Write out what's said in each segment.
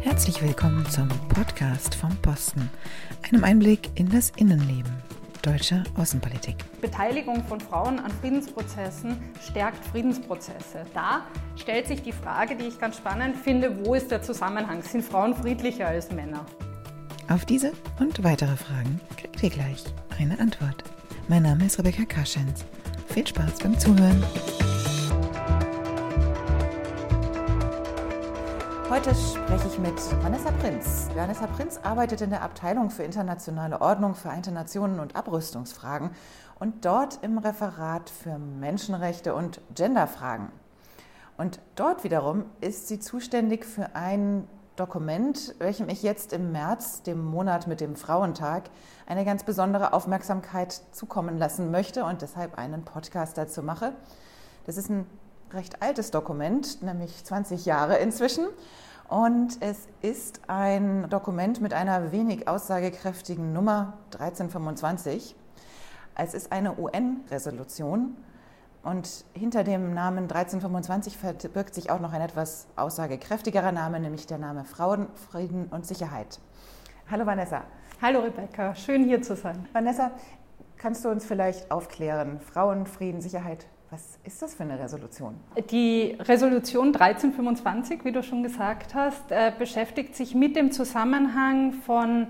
Herzlich willkommen zum Podcast vom Posten, einem Einblick in das Innenleben deutscher Außenpolitik. Beteiligung von Frauen an Friedensprozessen stärkt Friedensprozesse. Da stellt sich die Frage, die ich ganz spannend finde, wo ist der Zusammenhang? Sind Frauen friedlicher als Männer? Auf diese und weitere Fragen kriegt ihr gleich eine Antwort. Mein Name ist Rebecca Kaschens. Viel Spaß beim Zuhören. Heute spreche ich mit Vanessa Prinz. Vanessa Prinz arbeitet in der Abteilung für internationale Ordnung, Vereinte Nationen und Abrüstungsfragen und dort im Referat für Menschenrechte und Genderfragen. Und dort wiederum ist sie zuständig für ein Dokument, welchem ich jetzt im März, dem Monat mit dem Frauentag, eine ganz besondere Aufmerksamkeit zukommen lassen möchte und deshalb einen Podcast dazu mache. Das ist ein recht altes Dokument, nämlich 20 Jahre inzwischen. Und es ist ein Dokument mit einer wenig aussagekräftigen Nummer 1325. Es ist eine UN-Resolution und hinter dem Namen 1325 verbirgt sich auch noch ein etwas aussagekräftigerer Name, nämlich der Name Frauen, Frieden und Sicherheit. Hallo Vanessa. Hallo Rebecca, schön hier zu sein. Vanessa, kannst du uns vielleicht aufklären, Frauen, Frieden, Sicherheit, was ist das für eine Resolution? Die Resolution 1325, wie du schon gesagt hast, äh, beschäftigt sich mit dem Zusammenhang von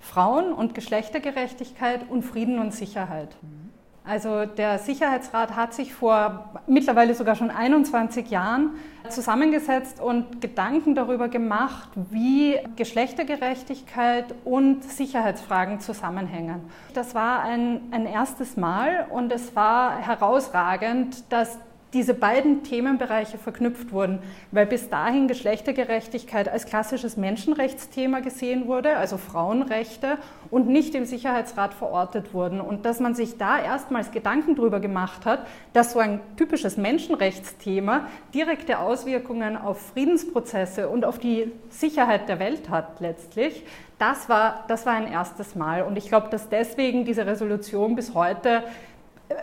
Frauen und Geschlechtergerechtigkeit und Frieden und Sicherheit. Mhm. Also der Sicherheitsrat hat sich vor mittlerweile sogar schon 21 Jahren zusammengesetzt und Gedanken darüber gemacht, wie Geschlechtergerechtigkeit und Sicherheitsfragen zusammenhängen. Das war ein, ein erstes Mal und es war herausragend, dass diese beiden Themenbereiche verknüpft wurden, weil bis dahin Geschlechtergerechtigkeit als klassisches Menschenrechtsthema gesehen wurde, also Frauenrechte, und nicht im Sicherheitsrat verortet wurden. Und dass man sich da erstmals Gedanken darüber gemacht hat, dass so ein typisches Menschenrechtsthema direkte Auswirkungen auf Friedensprozesse und auf die Sicherheit der Welt hat letztlich, das war, das war ein erstes Mal. Und ich glaube, dass deswegen diese Resolution bis heute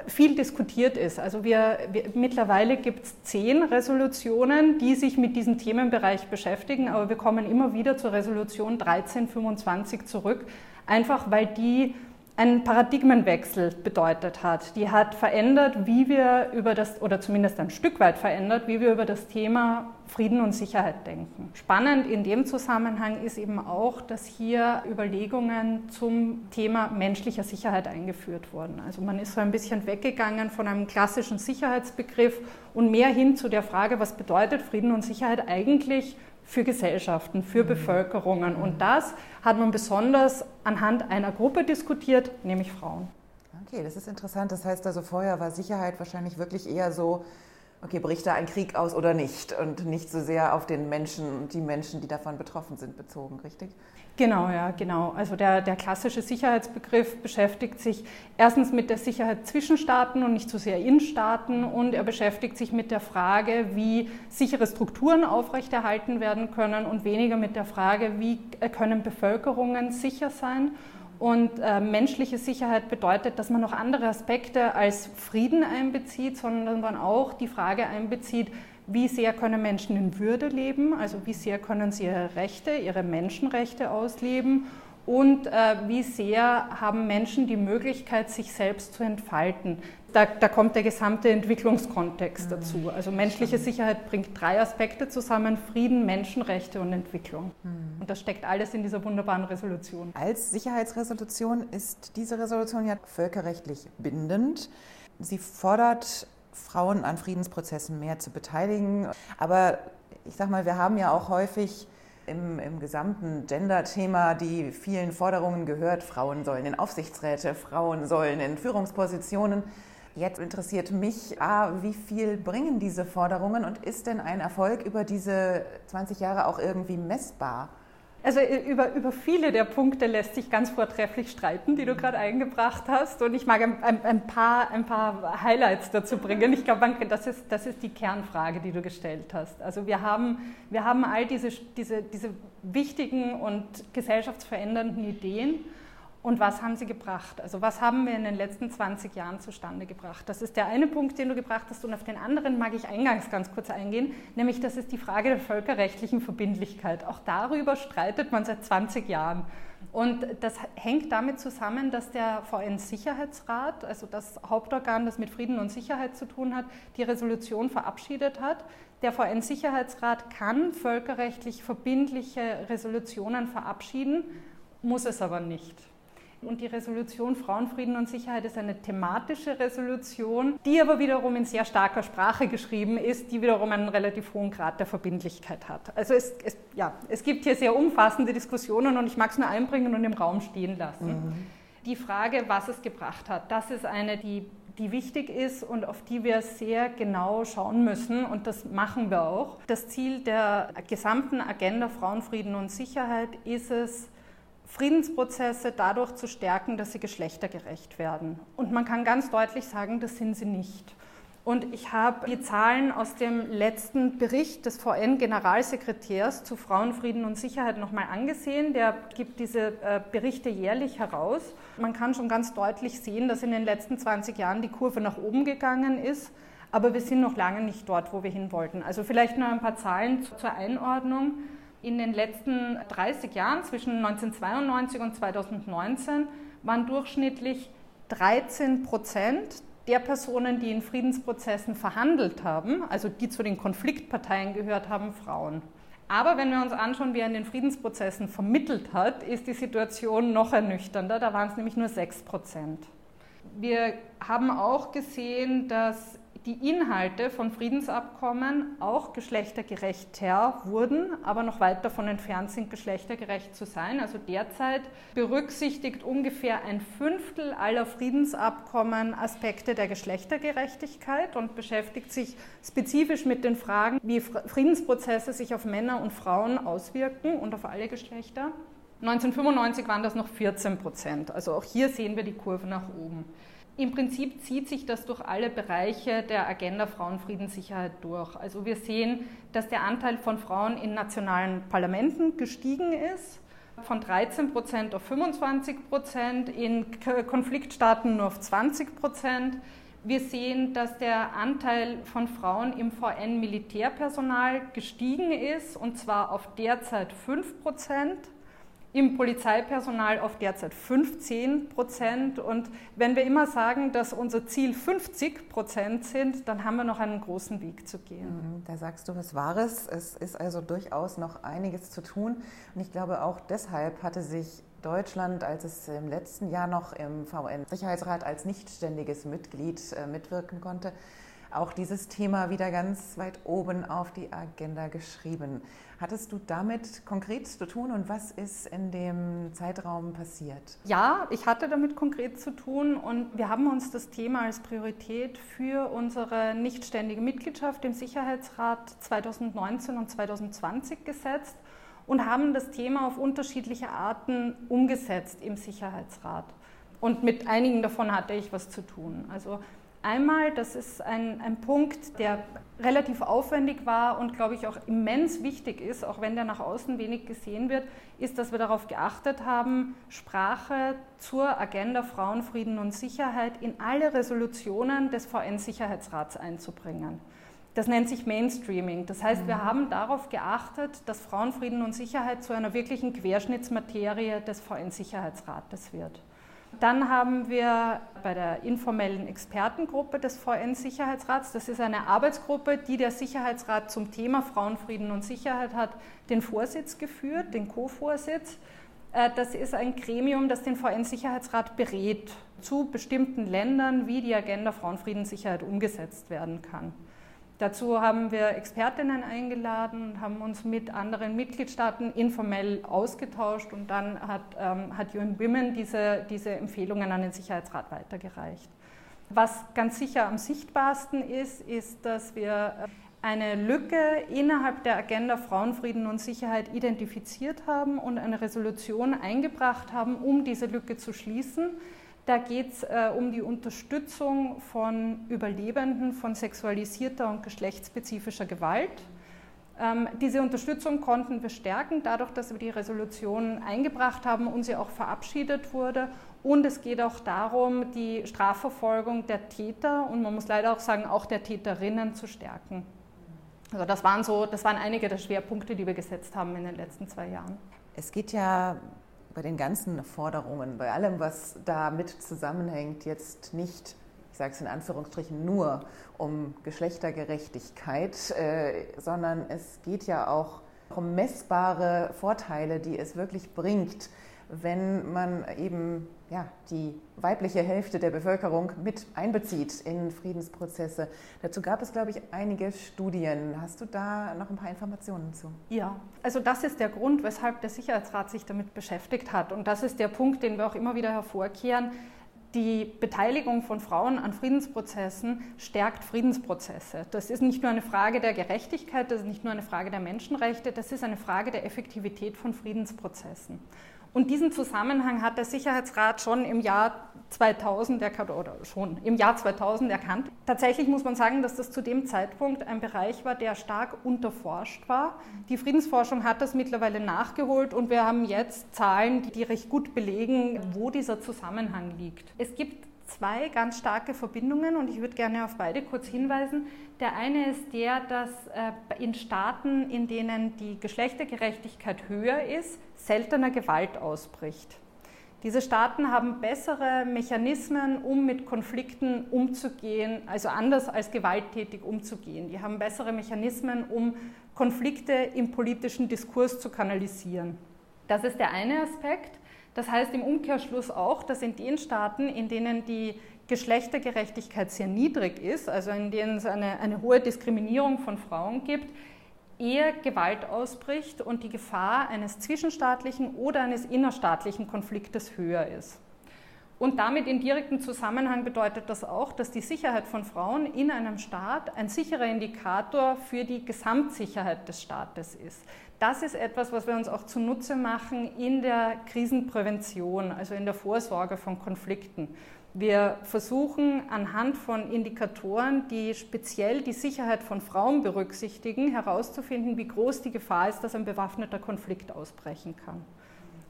viel diskutiert ist. Also wir, wir mittlerweile gibt es zehn Resolutionen, die sich mit diesem Themenbereich beschäftigen, aber wir kommen immer wieder zur Resolution 1325 zurück, einfach weil die einen Paradigmenwechsel bedeutet hat. Die hat verändert, wie wir über das, oder zumindest ein Stück weit verändert, wie wir über das Thema Frieden und Sicherheit denken. Spannend in dem Zusammenhang ist eben auch, dass hier Überlegungen zum Thema menschlicher Sicherheit eingeführt wurden. Also man ist so ein bisschen weggegangen von einem klassischen Sicherheitsbegriff und mehr hin zu der Frage, was bedeutet Frieden und Sicherheit eigentlich für Gesellschaften, für mhm. Bevölkerungen. Und das hat man besonders anhand einer Gruppe diskutiert, nämlich Frauen. Okay, das ist interessant. Das heißt also, vorher war Sicherheit wahrscheinlich wirklich eher so, okay, bricht da ein Krieg aus oder nicht? Und nicht so sehr auf den Menschen und die Menschen, die davon betroffen sind, bezogen, richtig? Genau, ja, genau. Also der, der klassische Sicherheitsbegriff beschäftigt sich erstens mit der Sicherheit zwischen Staaten und nicht so sehr in Staaten und er beschäftigt sich mit der Frage, wie sichere Strukturen aufrechterhalten werden können und weniger mit der Frage, wie können Bevölkerungen sicher sein. Und äh, menschliche Sicherheit bedeutet, dass man noch andere Aspekte als Frieden einbezieht, sondern man auch die Frage einbezieht, wie sehr können Menschen in Würde leben, also wie sehr können sie ihre Rechte, ihre Menschenrechte ausleben und äh, wie sehr haben Menschen die Möglichkeit, sich selbst zu entfalten. Da, da kommt der gesamte Entwicklungskontext dazu. Also menschliche Sicherheit bringt drei Aspekte zusammen, Frieden, Menschenrechte und Entwicklung. Mhm. Und das steckt alles in dieser wunderbaren Resolution. Als Sicherheitsresolution ist diese Resolution ja völkerrechtlich bindend. Sie fordert Frauen an Friedensprozessen mehr zu beteiligen. Aber ich sage mal, wir haben ja auch häufig im, im gesamten Gender-Thema die vielen Forderungen gehört, Frauen sollen in Aufsichtsräte, Frauen sollen in Führungspositionen. Jetzt interessiert mich, A, wie viel bringen diese Forderungen und ist denn ein Erfolg über diese 20 Jahre auch irgendwie messbar? Also über, über viele der Punkte lässt sich ganz vortrefflich streiten, die du gerade eingebracht hast. Und ich mag ein, ein, ein, paar, ein paar Highlights dazu bringen. Ich glaube, das ist, das ist die Kernfrage, die du gestellt hast. Also wir haben, wir haben all diese, diese, diese wichtigen und gesellschaftsverändernden Ideen. Und was haben sie gebracht? Also was haben wir in den letzten 20 Jahren zustande gebracht? Das ist der eine Punkt, den du gebracht hast und auf den anderen mag ich eingangs ganz kurz eingehen, nämlich das ist die Frage der völkerrechtlichen Verbindlichkeit. Auch darüber streitet man seit 20 Jahren. Und das hängt damit zusammen, dass der VN-Sicherheitsrat, also das Hauptorgan, das mit Frieden und Sicherheit zu tun hat, die Resolution verabschiedet hat. Der VN-Sicherheitsrat kann völkerrechtlich verbindliche Resolutionen verabschieden, muss es aber nicht. Und die Resolution Frauen, Frieden und Sicherheit ist eine thematische Resolution, die aber wiederum in sehr starker Sprache geschrieben ist, die wiederum einen relativ hohen Grad der Verbindlichkeit hat. Also es, es ja, es gibt hier sehr umfassende Diskussionen und ich mag es nur einbringen und im Raum stehen lassen. Mhm. Die Frage, was es gebracht hat, das ist eine, die die wichtig ist und auf die wir sehr genau schauen müssen. Und das machen wir auch. Das Ziel der gesamten Agenda Frauen, Frieden und Sicherheit ist es, Friedensprozesse dadurch zu stärken, dass sie geschlechtergerecht werden. Und man kann ganz deutlich sagen, das sind sie nicht. Und ich habe die Zahlen aus dem letzten Bericht des VN-Generalsekretärs zu Frauen, Frieden und Sicherheit nochmal angesehen. Der gibt diese äh, Berichte jährlich heraus. Man kann schon ganz deutlich sehen, dass in den letzten 20 Jahren die Kurve nach oben gegangen ist. Aber wir sind noch lange nicht dort, wo wir hin wollten. Also vielleicht noch ein paar Zahlen zur Einordnung. In den letzten 30 Jahren, zwischen 1992 und 2019, waren durchschnittlich 13 Prozent der Personen, die in Friedensprozessen verhandelt haben, also die zu den Konfliktparteien gehört haben, Frauen. Aber wenn wir uns anschauen, wer in den Friedensprozessen vermittelt hat, ist die Situation noch ernüchternder. Da waren es nämlich nur 6 Prozent. Wir haben auch gesehen, dass die Inhalte von Friedensabkommen auch geschlechtergerechter wurden, aber noch weit davon entfernt sind, geschlechtergerecht zu sein. Also derzeit berücksichtigt ungefähr ein Fünftel aller Friedensabkommen Aspekte der Geschlechtergerechtigkeit und beschäftigt sich spezifisch mit den Fragen, wie Friedensprozesse sich auf Männer und Frauen auswirken und auf alle Geschlechter. 1995 waren das noch 14 Prozent. Also auch hier sehen wir die Kurve nach oben. Im Prinzip zieht sich das durch alle Bereiche der Agenda Frauen, Frieden, Sicherheit durch. Also wir sehen, dass der Anteil von Frauen in nationalen Parlamenten gestiegen ist, von 13 Prozent auf 25 Prozent, in Konfliktstaaten nur auf 20 Prozent. Wir sehen, dass der Anteil von Frauen im VN-Militärpersonal gestiegen ist, und zwar auf derzeit 5 Prozent im Polizeipersonal auf derzeit 15 Prozent. Und wenn wir immer sagen, dass unser Ziel 50 Prozent sind, dann haben wir noch einen großen Weg zu gehen. Mhm, da sagst du was Wahres. Es ist also durchaus noch einiges zu tun. Und ich glaube, auch deshalb hatte sich Deutschland, als es im letzten Jahr noch im VN-Sicherheitsrat als nichtständiges Mitglied äh, mitwirken konnte, auch dieses Thema wieder ganz weit oben auf die Agenda geschrieben. Hattest du damit konkret zu tun und was ist in dem Zeitraum passiert? Ja, ich hatte damit konkret zu tun und wir haben uns das Thema als Priorität für unsere nichtständige Mitgliedschaft im Sicherheitsrat 2019 und 2020 gesetzt und haben das Thema auf unterschiedliche Arten umgesetzt im Sicherheitsrat. Und mit einigen davon hatte ich was zu tun. Also Einmal, das ist ein, ein Punkt, der relativ aufwendig war und, glaube ich, auch immens wichtig ist, auch wenn der nach außen wenig gesehen wird, ist, dass wir darauf geachtet haben, Sprache zur Agenda Frauen, Frieden und Sicherheit in alle Resolutionen des VN-Sicherheitsrats einzubringen. Das nennt sich Mainstreaming. Das heißt, wir mhm. haben darauf geachtet, dass Frauen, Frieden und Sicherheit zu einer wirklichen Querschnittsmaterie des VN-Sicherheitsrates wird. Dann haben wir bei der informellen Expertengruppe des VN-Sicherheitsrats, das ist eine Arbeitsgruppe, die der Sicherheitsrat zum Thema Frauenfrieden und Sicherheit hat, den Vorsitz geführt, den Co-Vorsitz. Äh, das ist ein Gremium, das den VN-Sicherheitsrat berät zu bestimmten Ländern, wie die Agenda Frauenfrieden und Sicherheit umgesetzt werden kann. Dazu haben wir Expertinnen eingeladen und haben uns mit anderen Mitgliedstaaten informell ausgetauscht und dann hat, ähm, hat UN Women diese, diese Empfehlungen an den Sicherheitsrat weitergereicht. Was ganz sicher am sichtbarsten ist, ist, dass wir eine Lücke innerhalb der Agenda Frauenfrieden und Sicherheit identifiziert haben und eine Resolution eingebracht haben, um diese Lücke zu schließen. Da geht es äh, um die Unterstützung von Überlebenden von sexualisierter und geschlechtsspezifischer Gewalt. Ähm, diese Unterstützung konnten wir stärken, dadurch, dass wir die Resolution eingebracht haben und sie auch verabschiedet wurde. Und es geht auch darum, die Strafverfolgung der Täter und man muss leider auch sagen, auch der Täterinnen zu stärken. Also das waren so, das waren einige der Schwerpunkte, die wir gesetzt haben in den letzten zwei Jahren. Es geht ja bei den ganzen Forderungen, bei allem, was damit zusammenhängt, jetzt nicht, ich sage es in Anführungsstrichen, nur um Geschlechtergerechtigkeit, äh, sondern es geht ja auch um messbare Vorteile, die es wirklich bringt, wenn man eben ja, die weibliche Hälfte der Bevölkerung mit einbezieht in Friedensprozesse. Dazu gab es, glaube ich, einige Studien. Hast du da noch ein paar Informationen zu? Ja, also das ist der Grund, weshalb der Sicherheitsrat sich damit beschäftigt hat. Und das ist der Punkt, den wir auch immer wieder hervorkehren. Die Beteiligung von Frauen an Friedensprozessen stärkt Friedensprozesse. Das ist nicht nur eine Frage der Gerechtigkeit, das ist nicht nur eine Frage der Menschenrechte, das ist eine Frage der Effektivität von Friedensprozessen. Und diesen Zusammenhang hat der Sicherheitsrat schon im Jahr 2000 erkannt, oder schon im Jahr 2000 erkannt. Tatsächlich muss man sagen, dass das zu dem Zeitpunkt ein Bereich war, der stark unterforscht war. Die Friedensforschung hat das mittlerweile nachgeholt und wir haben jetzt Zahlen, die recht gut belegen, wo dieser Zusammenhang liegt. Es gibt zwei ganz starke Verbindungen und ich würde gerne auf beide kurz hinweisen. Der eine ist der, dass äh, in Staaten, in denen die Geschlechtergerechtigkeit höher ist, seltener Gewalt ausbricht. Diese Staaten haben bessere Mechanismen, um mit Konflikten umzugehen, also anders als gewalttätig umzugehen. Die haben bessere Mechanismen, um Konflikte im politischen Diskurs zu kanalisieren. Das ist der eine Aspekt. Das heißt im Umkehrschluss auch, dass in den Staaten, in denen die Geschlechtergerechtigkeit sehr niedrig ist, also in denen es eine, eine hohe Diskriminierung von Frauen gibt, eher Gewalt ausbricht und die Gefahr eines zwischenstaatlichen oder eines innerstaatlichen Konfliktes höher ist. Und damit in direktem Zusammenhang bedeutet das auch, dass die Sicherheit von Frauen in einem Staat ein sicherer Indikator für die Gesamtsicherheit des Staates ist. Das ist etwas, was wir uns auch zunutze machen in der Krisenprävention, also in der Vorsorge von Konflikten. Wir versuchen anhand von Indikatoren, die speziell die Sicherheit von Frauen berücksichtigen, herauszufinden, wie groß die Gefahr ist, dass ein bewaffneter Konflikt ausbrechen kann.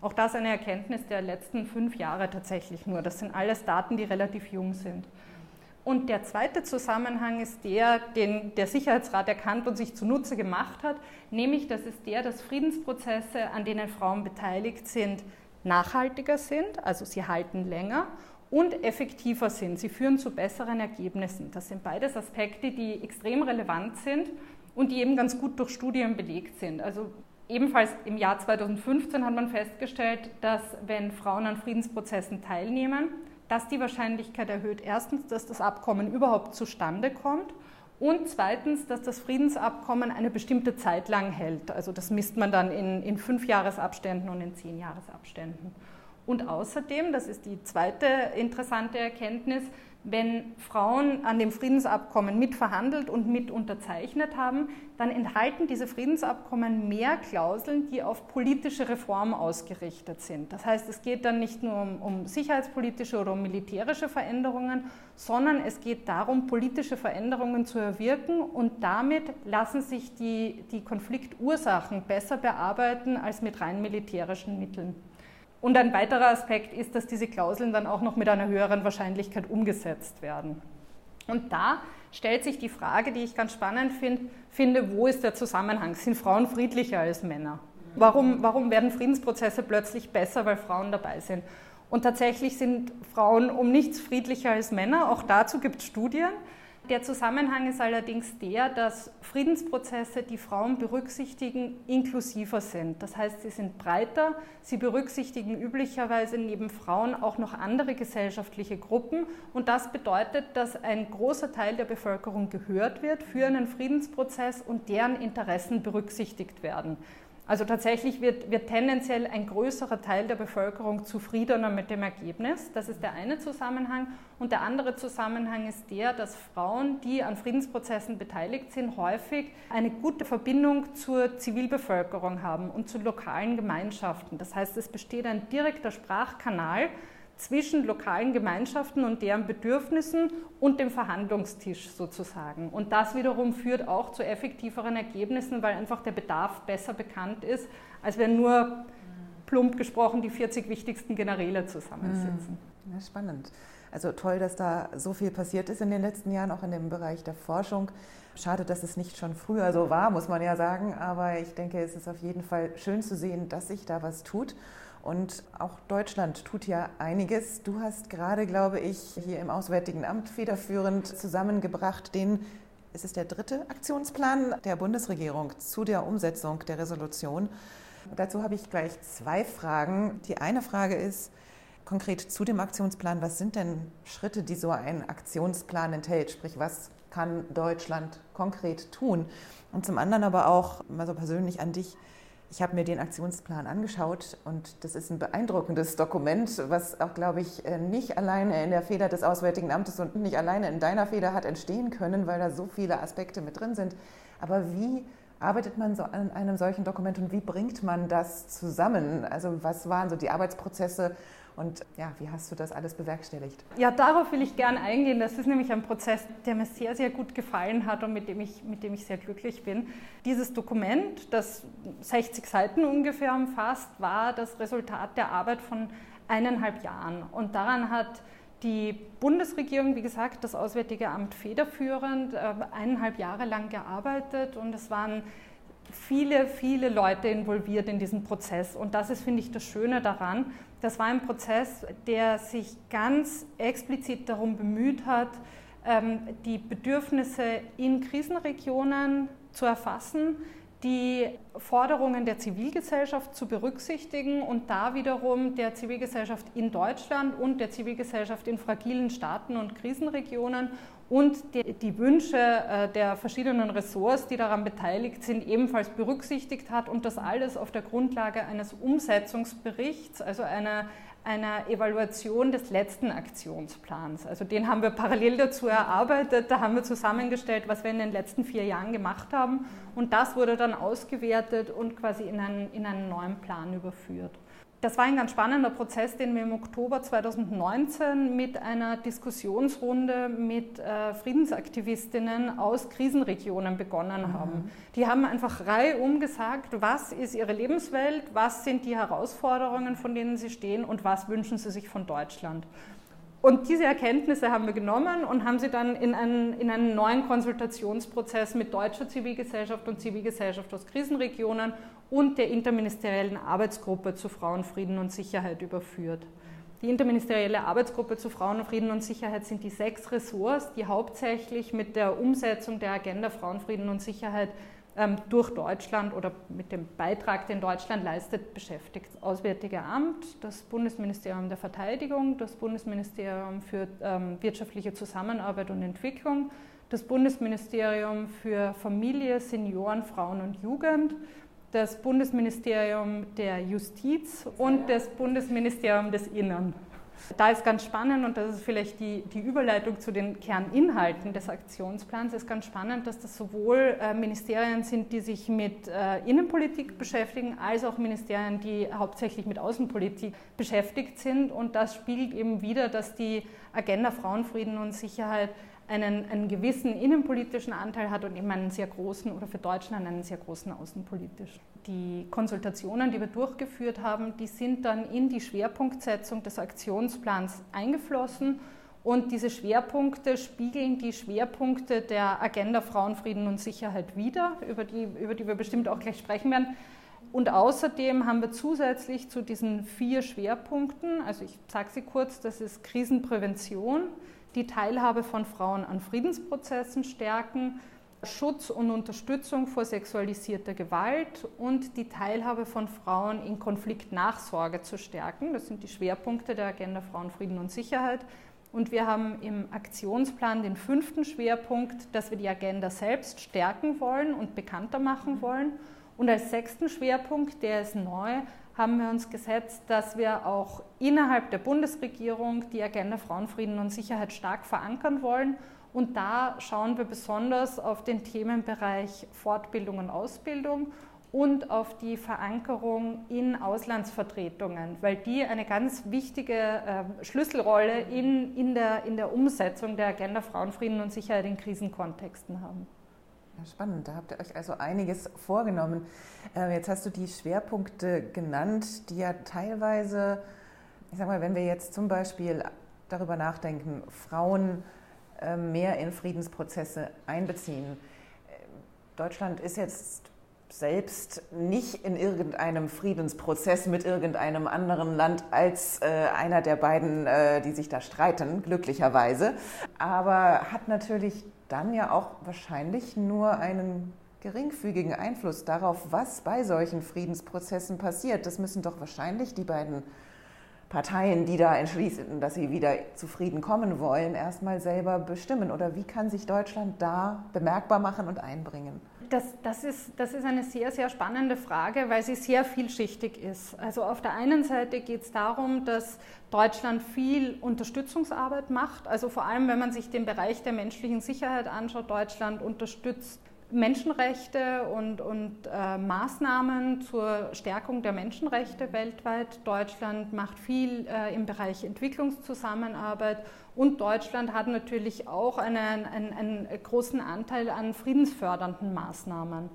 Auch das eine Erkenntnis der letzten fünf Jahre tatsächlich nur. Das sind alles Daten, die relativ jung sind. Und der zweite Zusammenhang ist der, den der Sicherheitsrat erkannt und sich zunutze gemacht hat, nämlich das ist der, dass Friedensprozesse, an denen Frauen beteiligt sind, nachhaltiger sind, also sie halten länger und effektiver sind. Sie führen zu besseren Ergebnissen. Das sind beides Aspekte, die extrem relevant sind und die eben ganz gut durch Studien belegt sind. Also ebenfalls im Jahr 2015 hat man festgestellt, dass wenn Frauen an Friedensprozessen teilnehmen, dass die Wahrscheinlichkeit erhöht, erstens, dass das Abkommen überhaupt zustande kommt und zweitens, dass das Friedensabkommen eine bestimmte Zeit lang hält. Also das misst man dann in, in Fünfjahresabständen und in Zehnjahresabständen. Und außerdem, das ist die zweite interessante Erkenntnis, wenn Frauen an dem Friedensabkommen mitverhandelt und mit unterzeichnet haben, dann enthalten diese Friedensabkommen mehr Klauseln, die auf politische Reform ausgerichtet sind. Das heißt, es geht dann nicht nur um, um sicherheitspolitische oder um militärische Veränderungen, sondern es geht darum, politische Veränderungen zu erwirken und damit lassen sich die, die Konfliktursachen besser bearbeiten als mit rein militärischen Mitteln. Und ein weiterer Aspekt ist, dass diese Klauseln dann auch noch mit einer höheren Wahrscheinlichkeit umgesetzt werden. Und da stellt sich die Frage, die ich ganz spannend find, finde, wo ist der Zusammenhang? Sind Frauen friedlicher als Männer? Warum, warum werden Friedensprozesse plötzlich besser, weil Frauen dabei sind? Und tatsächlich sind Frauen um nichts friedlicher als Männer. Auch dazu gibt es Studien. Der Zusammenhang ist allerdings der, dass Friedensprozesse, die Frauen berücksichtigen, inklusiver sind. Das heißt, sie sind breiter, sie berücksichtigen üblicherweise neben Frauen auch noch andere gesellschaftliche Gruppen und das bedeutet, dass ein großer Teil der Bevölkerung gehört wird für einen Friedensprozess und deren Interessen berücksichtigt werden. Also tatsächlich wird, wird, tendenziell ein größerer Teil der Bevölkerung zufriedener mit dem Ergebnis. Das ist der eine Zusammenhang. Und der andere Zusammenhang ist der, dass Frauen, die an Friedensprozessen beteiligt sind, häufig eine gute Verbindung zur Zivilbevölkerung haben und zu lokalen Gemeinschaften. Das heißt, es besteht ein direkter Sprachkanal zwischen lokalen Gemeinschaften und deren Bedürfnissen und dem Verhandlungstisch sozusagen. Und das wiederum führt auch zu effektiveren Ergebnissen, weil einfach der Bedarf besser bekannt ist, als wenn nur plump gesprochen die 40 wichtigsten Generäle zusammensitzen. Mhm. Ja, spannend. Also toll, dass da so viel passiert ist in den letzten Jahren, auch in dem Bereich der Forschung. Schade, dass es nicht schon früher so war, muss man ja sagen. Aber ich denke, es ist auf jeden Fall schön zu sehen, dass sich da was tut. Und auch Deutschland tut ja einiges. Du hast gerade, glaube ich, hier im Auswärtigen Amt federführend zusammengebracht den, es ist der dritte Aktionsplan der Bundesregierung zu der Umsetzung der Resolution. Dazu habe ich gleich zwei Fragen. Die eine Frage ist konkret zu dem Aktionsplan, was sind denn Schritte, die so ein Aktionsplan enthält? Sprich, was kann Deutschland konkret tun? Und zum anderen aber auch mal so persönlich an dich. Ich habe mir den Aktionsplan angeschaut und das ist ein beeindruckendes Dokument, was auch, glaube ich, äh, nicht alleine in der Feder des Auswärtigen Amtes und nicht alleine in deiner Feder hat entstehen können, weil da so viele Aspekte mit drin sind. Aber wie arbeitet man so an einem solchen Dokument und wie bringt man das zusammen? Also was waren so die Arbeitsprozesse und ja, wie hast du das alles bewerkstelligt? Ja, darauf will ich gerne eingehen. Das ist nämlich ein Prozess, der mir sehr, sehr gut gefallen hat und mit dem ich, mit dem ich sehr glücklich bin. Dieses Dokument, das 60 Seiten ungefähr umfasst, war das Resultat der Arbeit von eineinhalb Jahren. Und daran hat die Bundesregierung, wie gesagt, das Auswärtige Amt federführend, äh, eineinhalb Jahre lang gearbeitet und es waren viele, viele Leute involviert in diesen Prozess. Und das ist, finde ich, das Schöne daran. Das war ein Prozess, der sich ganz explizit darum bemüht hat, ähm, die Bedürfnisse in Krisenregionen zu erfassen, die Forderungen der Zivilgesellschaft zu berücksichtigen und da wiederum der Zivilgesellschaft in Deutschland und der Zivilgesellschaft in fragilen Staaten und Krisenregionen und die, die, Wünsche äh, der verschiedenen Ressorts, die daran beteiligt sind, ebenfalls berücksichtigt hat und das alles auf der Grundlage eines Umsetzungsberichts, also einer einer Evaluation des letzten Aktionsplans. Also den haben wir parallel dazu erarbeitet, da haben wir zusammengestellt, was wir in den letzten vier Jahren gemacht haben und das wurde dann ausgewertet und quasi in einen, in einen neuen Plan überführt. Das war ein ganz spannender Prozess, den wir im Oktober 2019 mit einer Diskussionsrunde mit äh, Friedensaktivistinnen aus Krisenregionen begonnen mhm. haben. Die haben einfach reihum gesagt, was ist ihre Lebenswelt, was sind die Herausforderungen, von denen sie stehen und was wünschen sie sich von Deutschland. Und diese Erkenntnisse haben wir genommen und haben sie dann in einen, in einen neuen Konsultationsprozess mit deutscher Zivilgesellschaft und Zivilgesellschaft aus Krisenregionen und der interministeriellen Arbeitsgruppe zu Frauen, Frieden und Sicherheit überführt. Die interministerielle Arbeitsgruppe zu Frauen, Frieden und Sicherheit sind die sechs Ressorts, die hauptsächlich mit der Umsetzung der Agenda Frauen, Frieden und Sicherheit durch Deutschland oder mit dem Beitrag, den Deutschland leistet, beschäftigt. Das Auswärtige Amt, das Bundesministerium der Verteidigung, das Bundesministerium für ähm, wirtschaftliche Zusammenarbeit und Entwicklung, das Bundesministerium für Familie, Senioren, Frauen und Jugend, das Bundesministerium der Justiz und das Bundesministerium des Innern. Da ist ganz spannend, und das ist vielleicht die, die Überleitung zu den Kerninhalten des Aktionsplans, ist ganz spannend, dass das sowohl äh, Ministerien sind, die sich mit äh, Innenpolitik beschäftigen, als auch Ministerien, die hauptsächlich mit Außenpolitik beschäftigt sind. Und das spiegelt eben wieder, dass die Agenda Frauenfrieden und Sicherheit einen, einen gewissen innenpolitischen Anteil hat und eben einen sehr großen oder für Deutschland einen sehr großen außenpolitischen. Die Konsultationen, die wir durchgeführt haben, die sind dann in die Schwerpunktsetzung des Aktionsplans eingeflossen und diese Schwerpunkte spiegeln die Schwerpunkte der Agenda Frauen, Frieden und Sicherheit wider, über die, über die wir bestimmt auch gleich sprechen werden. Und außerdem haben wir zusätzlich zu diesen vier Schwerpunkten, also ich sage sie kurz, das ist Krisenprävention, die Teilhabe von Frauen an Friedensprozessen stärken, Schutz und Unterstützung vor sexualisierter Gewalt und die Teilhabe von Frauen in Konfliktnachsorge zu stärken. Das sind die Schwerpunkte der Agenda Frauen, Frieden und Sicherheit. Und wir haben im Aktionsplan den fünften Schwerpunkt, dass wir die Agenda selbst stärken wollen und bekannter machen wollen. Und als sechsten Schwerpunkt, der ist neu, haben wir uns gesetzt, dass wir auch innerhalb der Bundesregierung die Agenda Frauenfrieden und Sicherheit stark verankern wollen. Und da schauen wir besonders auf den Themenbereich Fortbildung und Ausbildung und auf die Verankerung in Auslandsvertretungen, weil die eine ganz wichtige äh, Schlüsselrolle in, in, der, in der Umsetzung der Agenda Frauenfrieden und Sicherheit in Krisenkontexten haben. Ja, spannend, da habt ihr euch also einiges vorgenommen. Äh, jetzt hast du die Schwerpunkte genannt, die ja teilweise, ich sag mal, wenn wir jetzt zum Beispiel darüber nachdenken, Frauen äh, mehr in Friedensprozesse einbeziehen. Deutschland ist jetzt selbst nicht in irgendeinem Friedensprozess mit irgendeinem anderen Land als äh, einer der beiden, äh, die sich da streiten, glücklicherweise. Aber hat natürlich dann ja auch wahrscheinlich nur einen geringfügigen Einfluss darauf, was bei solchen Friedensprozessen passiert. Das müssen doch wahrscheinlich die beiden Parteien, die da entschließen, dass sie wieder zu Frieden kommen wollen, erstmal selber bestimmen. Oder wie kann sich Deutschland da bemerkbar machen und einbringen? Das, das, ist, das ist eine sehr, sehr spannende Frage, weil sie sehr vielschichtig ist. Also auf der einen Seite geht es darum, dass Deutschland viel Unterstützungsarbeit macht. Also vor allem, wenn man sich den Bereich der menschlichen Sicherheit anschaut, Deutschland unterstützt Menschenrechte und, und äh, Maßnahmen zur Stärkung der Menschenrechte weltweit. Deutschland macht viel äh, im Bereich Entwicklungszusammenarbeit und Deutschland hat natürlich auch einen, einen, einen großen Anteil an friedensfördernden Maßnahmen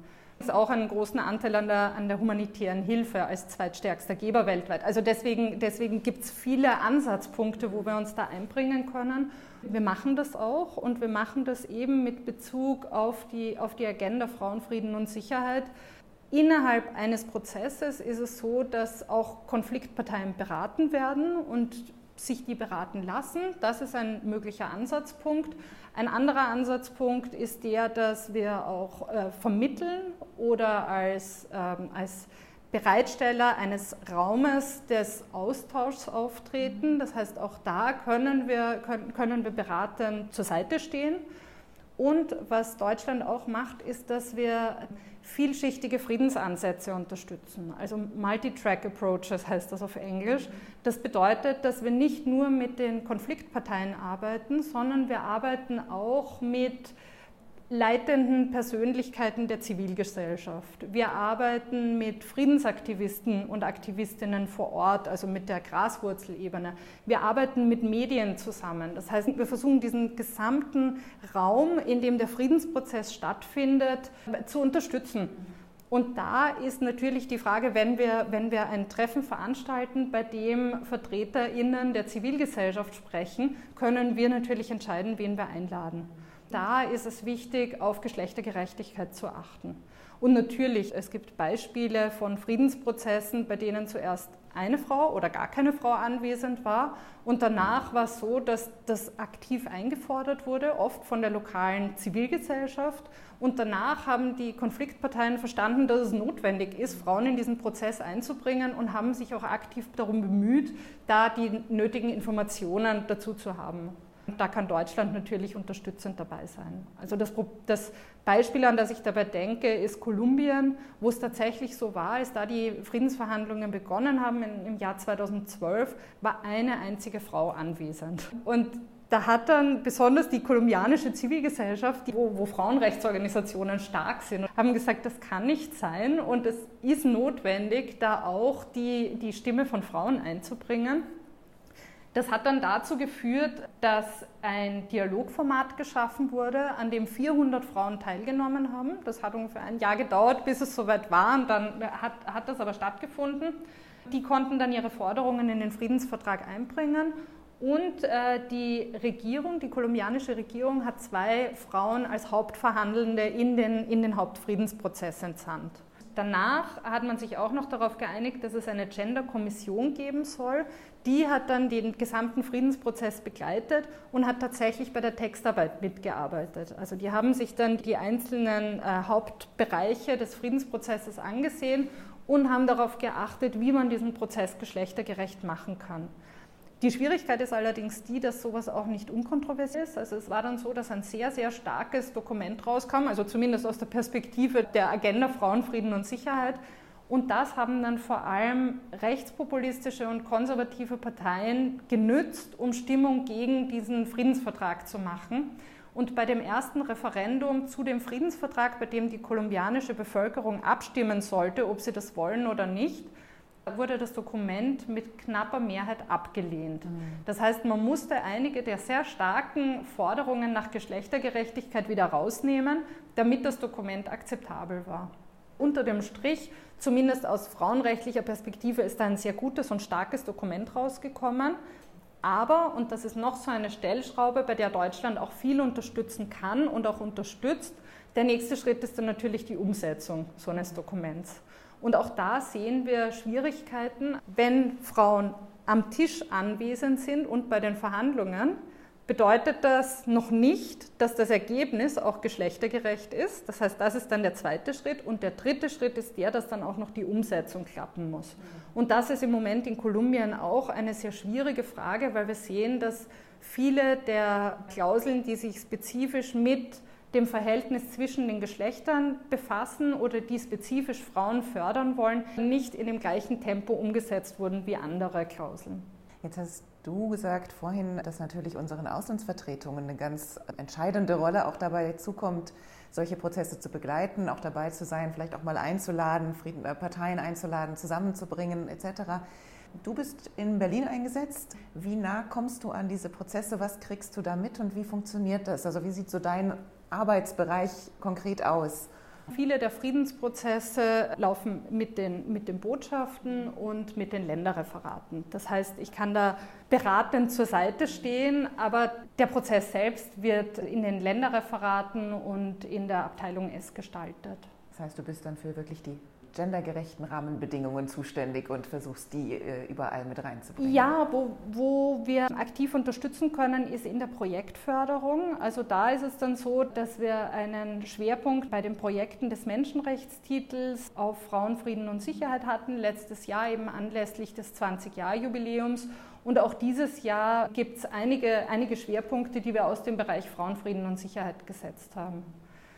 auch einen großen Anteil an der, an der, humanitären Hilfe als zweitstärkster Geber weltweit. Also deswegen, deswegen gibt es viele Ansatzpunkte, wo wir uns da einbringen können. Wir machen das auch und wir machen das eben mit Bezug auf die, auf die Agenda Frauenfrieden und Sicherheit. Innerhalb eines Prozesses ist es so, dass auch Konfliktparteien beraten werden und sich die beraten lassen. Das ist ein möglicher Ansatzpunkt. Ein anderer Ansatzpunkt ist der, dass wir auch äh, vermitteln oder als, ähm, als Bereitsteller eines Raumes des Austauschs auftreten. Das heißt, auch da können wir, können, können wir beratend zur Seite stehen. Und was Deutschland auch macht, ist, dass wir vielschichtige Friedensansätze unterstützen. Also Multi-Track Approaches heißt das auf Englisch. Das bedeutet, dass wir nicht nur mit den Konfliktparteien arbeiten, sondern wir arbeiten auch mit leitenden Persönlichkeiten der Zivilgesellschaft. Wir arbeiten mit Friedensaktivisten und Aktivistinnen vor Ort, also mit der Graswurzelebene. Wir arbeiten mit Medien zusammen. Das heißt, wir versuchen diesen gesamten Raum, in dem der Friedensprozess stattfindet, zu unterstützen. Und da ist natürlich die Frage, wenn wir, wenn wir ein Treffen veranstalten, bei dem VertreterInnen der Zivilgesellschaft sprechen, können wir natürlich entscheiden, wen wir einladen da ist es wichtig, auf Geschlechtergerechtigkeit zu achten. Und natürlich, es gibt Beispiele von Friedensprozessen, bei denen zuerst eine Frau oder gar keine Frau anwesend war. Und danach war es so, dass das aktiv eingefordert wurde, oft von der lokalen Zivilgesellschaft. Und danach haben die Konfliktparteien verstanden, dass es notwendig ist, Frauen in diesen Prozess einzubringen und haben sich auch aktiv darum bemüht, da die nötigen Informationen dazu zu haben. Da kann Deutschland natürlich unterstützend dabei sein. Also das, das, Beispiel, an das ich dabei denke, ist Kolumbien, wo es tatsächlich so war, als da die Friedensverhandlungen begonnen haben im Jahr 2012, war eine einzige Frau anwesend. Und da hat dann besonders die kolumbianische Zivilgesellschaft, wo, wo, Frauenrechtsorganisationen stark sind, haben gesagt, das kann nicht sein und es ist notwendig, da auch die, die Stimme von Frauen einzubringen. Das hat dann dazu geführt, dass ein Dialogformat geschaffen wurde, an dem 400 Frauen teilgenommen haben. Das hat ungefähr ein Jahr gedauert, bis es soweit war und dann hat, hat das aber stattgefunden. Die konnten dann ihre Forderungen in den Friedensvertrag einbringen und äh, die Regierung, die kolumbianische Regierung, hat zwei Frauen als Hauptverhandelnde in den, in den Hauptfriedensprozess entsandt. Danach hat man sich auch noch darauf geeinigt, dass es eine Gender-Kommission geben soll. Die hat dann den gesamten Friedensprozess begleitet und hat tatsächlich bei der Textarbeit mitgearbeitet. Also die haben sich dann die einzelnen äh, Hauptbereiche des Friedensprozesses angesehen und haben darauf geachtet, wie man diesen Prozess geschlechtergerecht machen kann. Die Schwierigkeit ist allerdings die, dass sowas auch nicht unkontrovers ist. Also es war dann so, dass ein sehr, sehr starkes Dokument rauskam, also zumindest aus der Perspektive der Agenda Frauenfrieden und Sicherheit. Und das haben dann vor allem rechtspopulistische und konservative Parteien genützt, um Stimmung gegen diesen Friedensvertrag zu machen. Und bei dem ersten Referendum zu dem Friedensvertrag, bei dem die kolumbianische Bevölkerung abstimmen sollte, ob sie das wollen oder nicht, wurde das Dokument mit knapper Mehrheit abgelehnt. Mhm. Das heißt, man musste einige der sehr starken Forderungen nach Geschlechtergerechtigkeit wieder rausnehmen, damit das Dokument akzeptabel war. Unter dem Strich, zumindest aus frauenrechtlicher Perspektive, ist da ein sehr gutes und starkes Dokument rausgekommen. Aber, und das ist noch so eine Stellschraube, bei der Deutschland auch viel unterstützen kann und auch unterstützt, der nächste Schritt ist dann natürlich die Umsetzung so eines Dokuments. Und auch da sehen wir Schwierigkeiten, wenn Frauen am Tisch anwesend sind und bei den Verhandlungen, bedeutet das noch nicht, dass das Ergebnis auch geschlechtergerecht ist. Das heißt, das ist dann der zweite Schritt. Und der dritte Schritt ist der, dass dann auch noch die Umsetzung klappen muss. Und das ist im Moment in Kolumbien auch eine sehr schwierige Frage, weil wir sehen, dass viele der Klauseln, die sich spezifisch mit dem Verhältnis zwischen den Geschlechtern befassen oder die spezifisch Frauen fördern wollen, nicht in dem gleichen Tempo umgesetzt wurden wie andere Klauseln. Jetzt hast du gesagt vorhin, dass natürlich unseren Auslandsvertretungen eine ganz entscheidende Rolle auch dabei zukommt, solche Prozesse zu begleiten, auch dabei zu sein, vielleicht auch mal einzuladen, äh, Parteien einzuladen, zusammenzubringen etc. Du bist in Berlin eingesetzt. Wie nah kommst du an diese Prozesse? Was kriegst du da mit und wie funktioniert das? Also wie sieht so dein Arbeitsbereich konkret aus? Viele der Friedensprozesse laufen mit den, mit den Botschaften und mit den Länderreferaten. Das heißt, ich kann da beratend zur Seite stehen, aber der Prozess selbst wird in den Länderreferaten und in der Abteilung S gestaltet. Das heißt, du bist dann für wirklich die gendergerechten Rahmenbedingungen zuständig und versuchst die äh, überall mit reinzubringen? Ja, wo, wo wir aktiv unterstützen können, ist in der Projektförderung. Also da ist es dann so, dass wir einen Schwerpunkt bei den Projekten des Menschenrechtstitels auf Frauen, Frieden und Sicherheit hatten, letztes Jahr eben anlässlich des 20-Jahr-Jubiläums. Und auch dieses Jahr gibt es einige, einige Schwerpunkte, die wir aus dem Bereich Frauen, Frieden und Sicherheit gesetzt haben.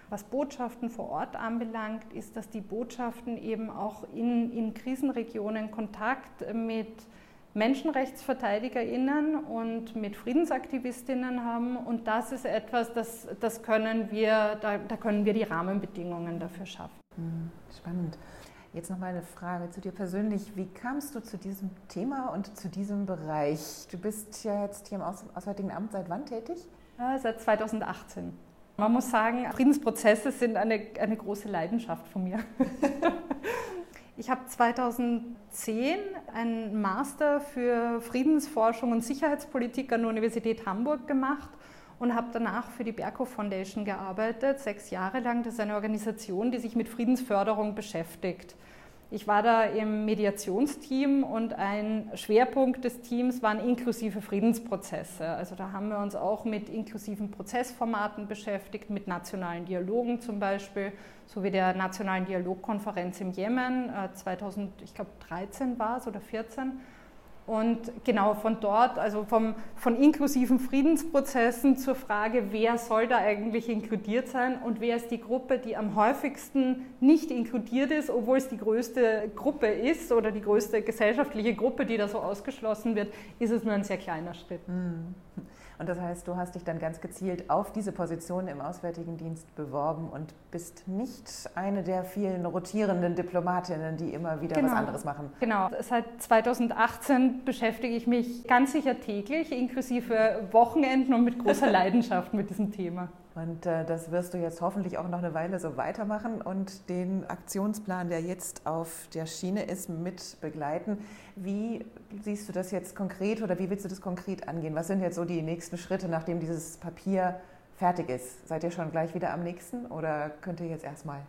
Was Botschaften vor Ort anbelangt, ist, dass die Botschaften eben auch in, in Krisenregionen Kontakt mit MenschenrechtsverteidigerInnen und mit Friedensaktivistinnen haben. Und das ist etwas, das, das können wir, da, da können wir die Rahmenbedingungen dafür schaffen. Hm, spannend. Jetzt noch mal eine Frage zu dir persönlich. Wie kamst du zu diesem Thema und zu diesem Bereich? Du bist ja jetzt hier im Auswärtigen Amt seit wann tätig? Ja, seit 2018. Man muss sagen, Friedensprozesse sind eine, eine große Leidenschaft von mir. Ich habe 2010 einen Master für Friedensforschung und Sicherheitspolitik an der Universität Hamburg gemacht und habe danach für die Berko Foundation gearbeitet, sechs Jahre lang. Das ist eine Organisation, die sich mit Friedensförderung beschäftigt. Ich war da im Mediationsteam und ein Schwerpunkt des Teams waren inklusive Friedensprozesse. Also da haben wir uns auch mit inklusiven Prozessformaten beschäftigt, mit nationalen Dialogen zum Beispiel, sowie der Nationalen Dialogkonferenz im Jemen. 2013 äh, war es oder 2014 und genau von dort, also vom, von inklusiven Friedensprozessen zur Frage, wer soll da eigentlich inkludiert sein und wer ist die Gruppe, die am häufigsten nicht inkludiert ist, obwohl es die größte Gruppe ist oder die größte gesellschaftliche Gruppe, die da so ausgeschlossen wird, ist es nur ein sehr kleiner Schritt. Mhm. Und das heißt, du hast dich dann ganz gezielt auf diese Position im Auswärtigen Dienst beworben und bist nicht eine der vielen rotierenden Diplomatinnen, die immer wieder genau. was anderes machen. Genau. Seit 2018 beschäftige ich mich ganz sicher täglich, inklusive Wochenenden und mit großer Leidenschaft mit diesem Thema. Und äh, das wirst du jetzt hoffentlich auch noch eine Weile so weitermachen und den Aktionsplan, der jetzt auf der Schiene ist, mit begleiten. Wie siehst du das jetzt konkret oder wie willst du das konkret angehen? Was sind jetzt so die nächsten Schritte, nachdem dieses Papier fertig ist? Seid ihr schon gleich wieder am nächsten oder könnt ihr jetzt erstmal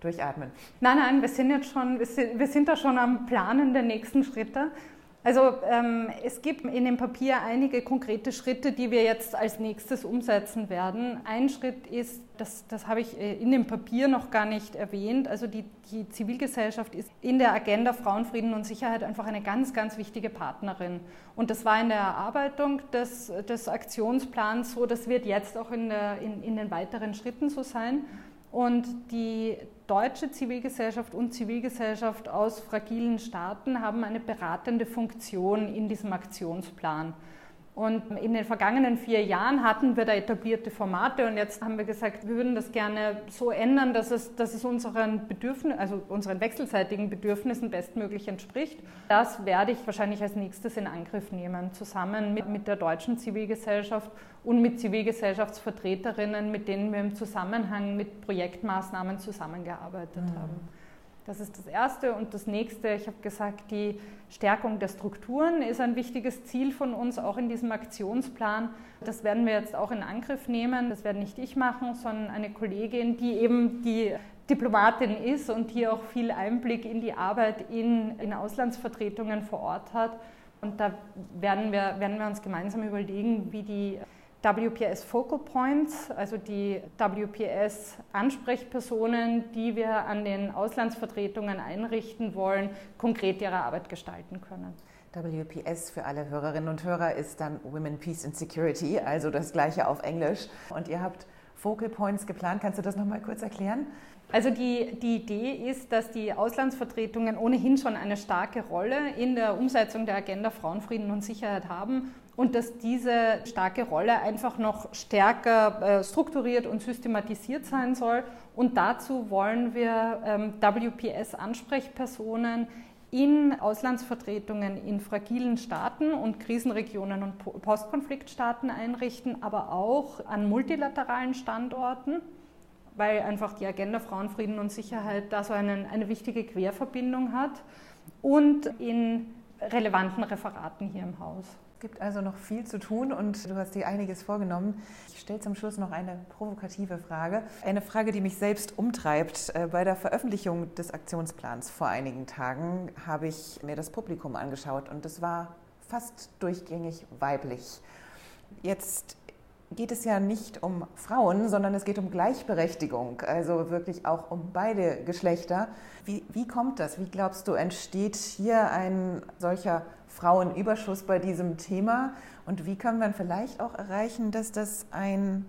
durchatmen? Nein, nein, wir sind jetzt schon, wir sind, wir sind da schon am Planen der nächsten Schritte. Also ähm, es gibt in dem Papier einige konkrete Schritte, die wir jetzt als nächstes umsetzen werden. Ein Schritt ist, das, das habe ich äh, in dem Papier noch gar nicht erwähnt, also die, die Zivilgesellschaft ist in der Agenda Frauenfrieden und Sicherheit einfach eine ganz, ganz wichtige Partnerin. Und das war in der Erarbeitung des, des Aktionsplans so, das wird jetzt auch in, der, in, in den weiteren Schritten so sein. Und die deutsche Zivilgesellschaft und Zivilgesellschaft aus fragilen Staaten haben eine beratende Funktion in diesem Aktionsplan. Und in den vergangenen vier Jahren hatten wir da etablierte Formate und jetzt haben wir gesagt, wir würden das gerne so ändern, dass es, dass es unseren Bedürfnissen, also unseren wechselseitigen Bedürfnissen bestmöglich entspricht. Das werde ich wahrscheinlich als nächstes in Angriff nehmen, zusammen mit, mit der deutschen Zivilgesellschaft und mit Zivilgesellschaftsvertreterinnen, mit denen wir im Zusammenhang mit Projektmaßnahmen zusammengearbeitet mhm. haben. Das ist das Erste. Und das Nächste, ich habe gesagt, die Stärkung der Strukturen ist ein wichtiges Ziel von uns, auch in diesem Aktionsplan. Das werden wir jetzt auch in Angriff nehmen. Das werde nicht ich machen, sondern eine Kollegin, die eben die Diplomatin ist und hier auch viel Einblick in die Arbeit in, in Auslandsvertretungen vor Ort hat. Und da werden wir, werden wir uns gemeinsam überlegen, wie die WPS Focal Points, also die WPS Ansprechpersonen, die wir an den Auslandsvertretungen einrichten wollen, konkret ihre Arbeit gestalten können. WPS für alle Hörerinnen und Hörer ist dann Women, Peace and Security, also das gleiche auf Englisch. Und ihr habt Focal Points geplant. Kannst du das nochmal kurz erklären? Also die, die Idee ist, dass die Auslandsvertretungen ohnehin schon eine starke Rolle in der Umsetzung der Agenda Frauenfrieden und Sicherheit haben und dass diese starke Rolle einfach noch stärker äh, strukturiert und systematisiert sein soll. Und dazu wollen wir ähm, WPS-Ansprechpersonen in Auslandsvertretungen in fragilen Staaten und Krisenregionen und Postkonfliktstaaten einrichten, aber auch an multilateralen Standorten, weil einfach die Agenda Frauenfrieden und Sicherheit da so einen, eine wichtige Querverbindung hat und in relevanten Referaten hier im Haus gibt also noch viel zu tun und du hast dir einiges vorgenommen. Ich stelle zum Schluss noch eine provokative Frage. Eine Frage, die mich selbst umtreibt. Äh, bei der Veröffentlichung des Aktionsplans vor einigen Tagen habe ich mir das Publikum angeschaut und es war fast durchgängig weiblich. Jetzt geht es ja nicht um Frauen, sondern es geht um Gleichberechtigung, also wirklich auch um beide Geschlechter. Wie, wie kommt das? Wie glaubst du, entsteht hier ein solcher Frauenüberschuss bei diesem Thema? Und wie können wir vielleicht auch erreichen, dass das ein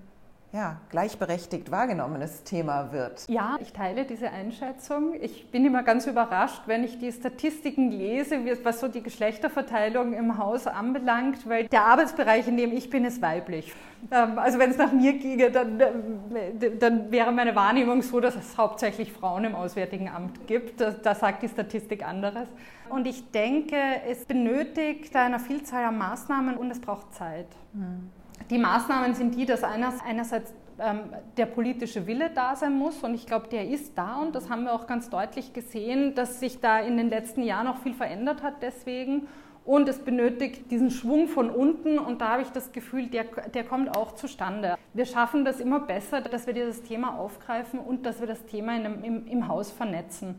ja, gleichberechtigt wahrgenommenes Thema wird. Ja, ich teile diese Einschätzung. Ich bin immer ganz überrascht, wenn ich die Statistiken lese, was so die Geschlechterverteilung im Haus anbelangt, weil der Arbeitsbereich, in dem ich bin, ist weiblich. Ähm, also wenn es nach mir ginge, dann, äh, dann wäre meine Wahrnehmung so, dass es hauptsächlich Frauen im Auswärtigen Amt gibt. Da, da sagt die Statistik anderes. Und ich denke, es benötigt eine Vielzahl an Maßnahmen und es braucht Zeit. Mhm. Die Maßnahmen sind die, dass einerseits ähm, der politische Wille da sein muss und ich glaube, der ist da und das haben wir auch ganz deutlich gesehen, dass sich da in den letzten Jahren auch viel verändert hat deswegen und es benötigt diesen Schwung von unten und da habe ich das Gefühl, der, der kommt auch zustande. Wir schaffen das immer besser, dass wir dieses Thema aufgreifen und dass wir das Thema in, im, im Haus vernetzen.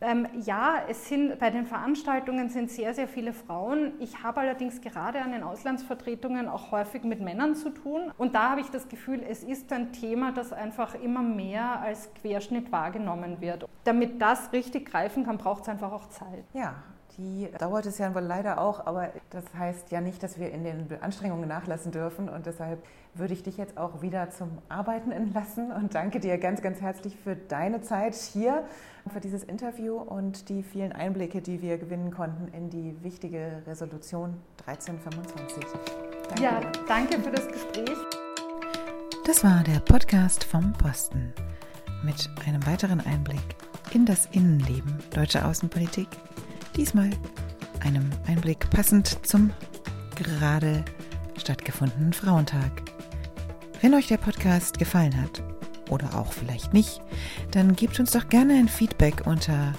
Ähm, ja, es sind, bei den Veranstaltungen sind sehr, sehr viele Frauen. Ich habe allerdings gerade an den Auslandsvertretungen auch häufig mit Männern zu tun. Und da habe ich das Gefühl, es ist ein Thema, das einfach immer mehr als Querschnitt wahrgenommen wird. Damit das richtig greifen kann, braucht es einfach auch Zeit. Ja, die dauert es ja wohl leider auch, aber das heißt ja nicht, dass wir in den Anstrengungen nachlassen dürfen. Und deshalb würde ich dich jetzt auch wieder zum Arbeiten entlassen und danke dir ganz, ganz herzlich für deine Zeit hier, für dieses Interview und die vielen Einblicke, die wir gewinnen konnten in die wichtige Resolution 1325. Danke ja, danke für das Gespräch. Das war der Podcast vom Posten mit einem weiteren Einblick in das Innenleben deutscher Außenpolitik Diesmal einem Einblick passend zum gerade stattgefundenen Frauentag. Wenn euch der Podcast gefallen hat oder auch vielleicht nicht, dann gebt uns doch gerne ein Feedback unter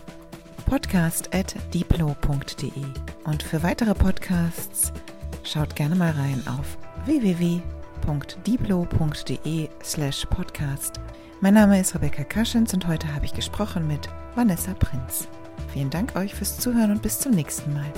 podcast.diplo.de. Und für weitere Podcasts schaut gerne mal rein auf www.diplo.de slash podcast. Mein Name ist Rebecca Kaschens und heute habe ich gesprochen mit Vanessa Prinz. Vielen Dank euch fürs Zuhören und bis zum nächsten Mal.